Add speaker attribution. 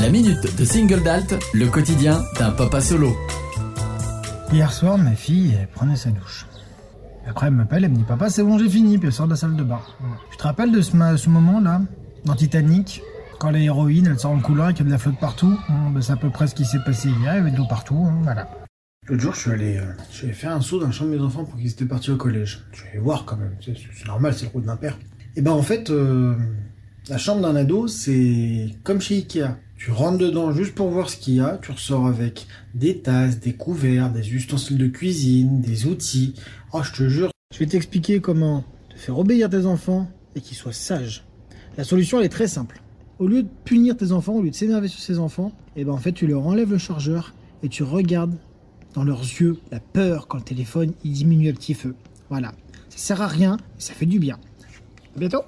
Speaker 1: La minute de single dalt, le quotidien d'un papa solo.
Speaker 2: Hier soir, ma fille elle prenait sa douche. Après, elle m'appelle, elle me dit Papa, c'est bon, j'ai fini, puis elle sort de la salle de bain. Tu te rappelles de ce, ma- ce moment-là, dans Titanic, quand l'héroïne, elle sort en couloir et qu'il y a de la flotte partout? Hum, ben, C'est à peu près ce qui s'est passé hier, il y avait de l'eau partout, hein, voilà. L'autre jour, je suis allé, euh, je suis allé faire un saut dans la chambre de mes enfants pour qu'ils étaient partis au collège. Je vais voir quand même, c'est c'est normal, c'est le rôle d'un père. Et ben en fait, euh, la chambre d'un ado, c'est comme chez Ikea. Tu rentres dedans juste pour voir ce qu'il y a, tu ressors avec des tasses, des couverts, des ustensiles de cuisine, des outils. Oh, je te jure. Je vais t'expliquer comment te faire obéir tes enfants et qu'ils soient sages. La solution, elle est très simple. Au lieu de punir tes enfants, au lieu de s'énerver sur ces enfants, et ben en fait, tu leur enlèves le chargeur et tu regardes dans leurs yeux la peur quand le téléphone il diminue à petit feu. Voilà. Ça sert à rien, mais ça fait du bien. À bientôt